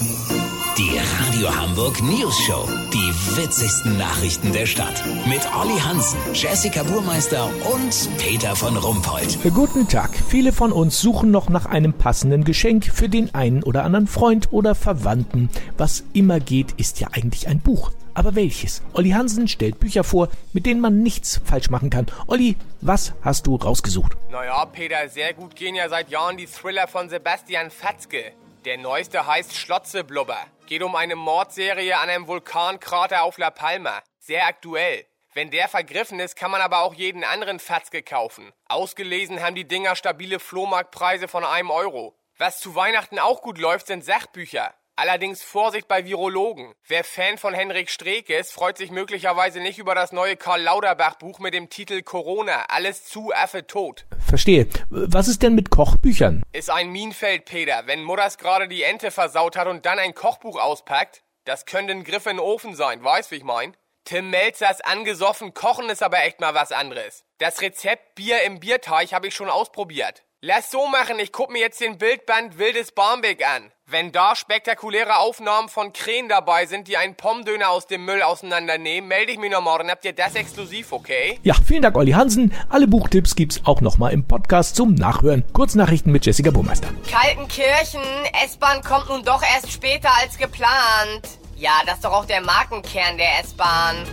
Die Radio Hamburg News Show. Die witzigsten Nachrichten der Stadt. Mit Olli Hansen, Jessica Burmeister und Peter von Rumpold. Guten Tag. Viele von uns suchen noch nach einem passenden Geschenk für den einen oder anderen Freund oder Verwandten. Was immer geht, ist ja eigentlich ein Buch. Aber welches? Olli Hansen stellt Bücher vor, mit denen man nichts falsch machen kann. Olli, was hast du rausgesucht? Naja, Peter, sehr gut gehen ja seit Jahren die Thriller von Sebastian Fatzke. Der neueste heißt Schlotzeblubber. Geht um eine Mordserie an einem Vulkankrater auf La Palma. Sehr aktuell. Wenn der vergriffen ist, kann man aber auch jeden anderen Fatzke kaufen. Ausgelesen haben die Dinger stabile Flohmarktpreise von einem Euro. Was zu Weihnachten auch gut läuft, sind Sachbücher. Allerdings Vorsicht bei Virologen. Wer Fan von Henrik Streeck ist, freut sich möglicherweise nicht über das neue Karl Lauterbach Buch mit dem Titel Corona. Alles zu Affe tot. Verstehe. Was ist denn mit Kochbüchern? Ist ein Minenfeld, Peter. Wenn Mutters gerade die Ente versaut hat und dann ein Kochbuch auspackt, das könnte ein Griff in den Ofen sein. Weißt, wie ich mein? Tim Melzers angesoffen kochen ist aber echt mal was anderes. Das Rezept Bier im Bierteich habe ich schon ausprobiert. Lass so machen, ich guck mir jetzt den Bildband Wildes Barmbek an. Wenn da spektakuläre Aufnahmen von Krähen dabei sind, die einen Pommdöner aus dem Müll auseinandernehmen, melde ich mich noch morgen. Habt ihr das exklusiv, okay? Ja, vielen Dank, Olli Hansen. Alle Buchtipps gibt's auch nochmal im Podcast zum Nachhören. Kurznachrichten mit Jessica Burmeister. Kaltenkirchen, S-Bahn kommt nun doch erst später als geplant. Ja, das ist doch auch der Markenkern der S-Bahn.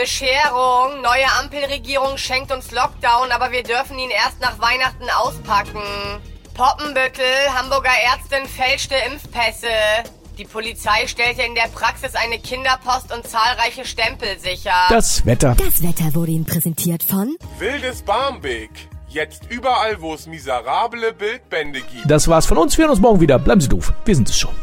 Bescherung, neue Ampelregierung schenkt uns Lockdown, aber wir dürfen ihn erst nach Weihnachten auspacken. Poppenbüttel, Hamburger Ärztin fälschte Impfpässe. Die Polizei stellte in der Praxis eine Kinderpost und zahlreiche Stempel sicher. Das Wetter. Das Wetter wurde Ihnen präsentiert von Wildes Barmbek. Jetzt überall, wo es miserable Bildbände gibt. Das war's von uns. Wir hören uns morgen wieder. Bleiben Sie doof. Wir sind es schon.